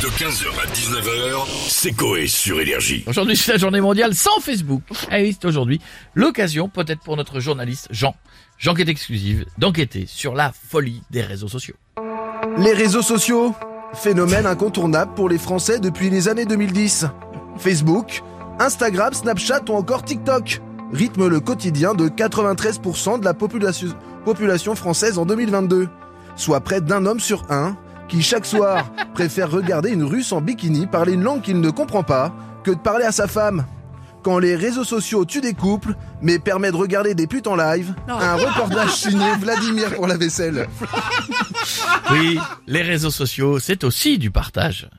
De 15h à 19h, c'est Coé sur Énergie. Aujourd'hui, c'est la journée mondiale sans Facebook. Et oui, c'est aujourd'hui l'occasion, peut-être pour notre journaliste Jean, Jean qui est exclusive, d'enquêter sur la folie des réseaux sociaux. Les réseaux sociaux, phénomène incontournable pour les Français depuis les années 2010. Facebook, Instagram, Snapchat ou encore TikTok rythment le quotidien de 93% de la population, population française en 2022, soit près d'un homme sur un qui chaque soir préfère regarder une russe en bikini parler une langue qu'il ne comprend pas que de parler à sa femme. Quand les réseaux sociaux tuent des couples, mais permettent de regarder des putes en live, un reportage signé Vladimir pour la vaisselle. Oui, les réseaux sociaux, c'est aussi du partage.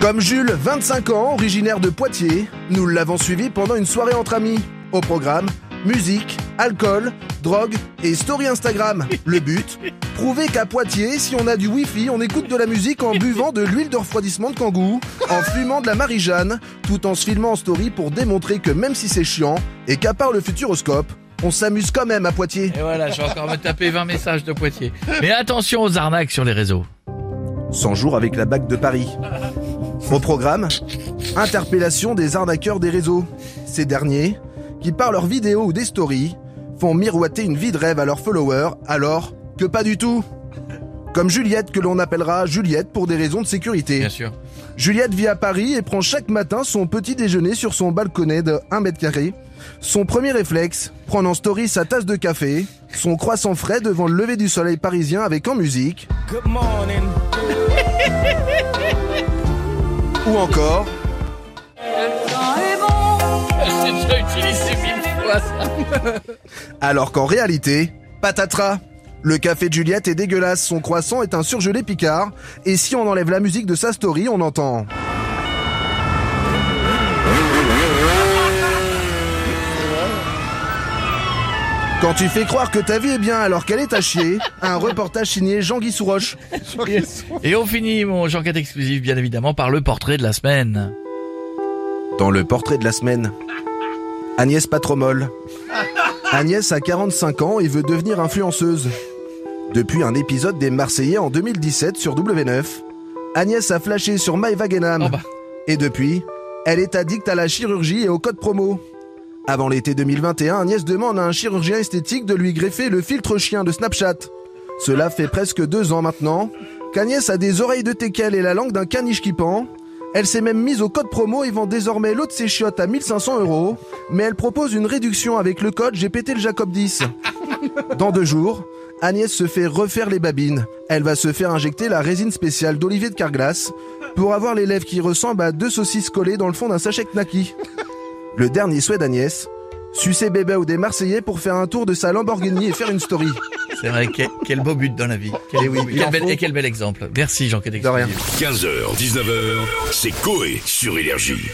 Comme Jules, 25 ans, originaire de Poitiers, nous l'avons suivi pendant une soirée entre amis. Au programme, musique, alcool, drogue et story Instagram. Le but Prouver qu'à Poitiers, si on a du wifi, on écoute de la musique en buvant de l'huile de refroidissement de kangou, en fumant de la marie-jeanne, tout en se filmant en story pour démontrer que même si c'est chiant, et qu'à part le futuroscope, on s'amuse quand même à Poitiers. Et voilà, je vais encore me taper 20 messages de Poitiers. Mais attention aux arnaques sur les réseaux. 100 jours avec la bague de Paris. Au programme, interpellation des arnaqueurs des réseaux. Ces derniers, qui par leurs vidéos ou des stories, font miroiter une vie de rêve à leurs followers, alors que pas du tout. Comme Juliette que l'on appellera Juliette pour des raisons de sécurité. Bien sûr. Juliette vit à Paris et prend chaque matin son petit déjeuner sur son balconnet de 1 mètre carré. Son premier réflexe, prendre en story sa tasse de café, son croissant frais devant le lever du soleil parisien avec en musique. Ou encore, utilisé mille fois ça. alors qu'en réalité, patatras. Le café de Juliette est dégueulasse, son croissant est un surgelé picard, et si on enlève la musique de sa story, on entend... Quand tu fais croire que ta vie est bien alors qu'elle est à chier, un reportage signé Jean-Guy Souroche. Et on finit, mon Jean 4 exclusif, bien évidemment, par le portrait de la semaine. Dans le portrait de la semaine, Agnès Patromol. Agnès a 45 ans et veut devenir influenceuse. Depuis un épisode des Marseillais en 2017 sur W9, Agnès a flashé sur My Wagenham. Oh bah. Et depuis, elle est addicte à la chirurgie et au code promo. Avant l'été 2021, Agnès demande à un chirurgien esthétique de lui greffer le filtre chien de Snapchat. Cela fait presque deux ans maintenant qu'Agnès a des oreilles de teckel et la langue d'un caniche qui pend. Elle s'est même mise au code promo et vend désormais l'eau de ses chiottes à 1500 euros, mais elle propose une réduction avec le code J'ai pété le Jacob 10. Dans deux jours, Agnès se fait refaire les babines. Elle va se faire injecter la résine spéciale d'Olivier de Carglass pour avoir les lèvres qui ressemblent à deux saucisses collées dans le fond d'un sachet Knacky. Le dernier souhait d'Agnès, sucer bébé ou des Marseillais pour faire un tour de sa Lamborghini et faire une story. C'est vrai, quel, quel beau but dans la vie. Quel, oui, il quel en bel, faut. et quel bel exemple. Merci Jean 4 De rien. exclusif. 15h, 19h, c'est Coé sur Énergie.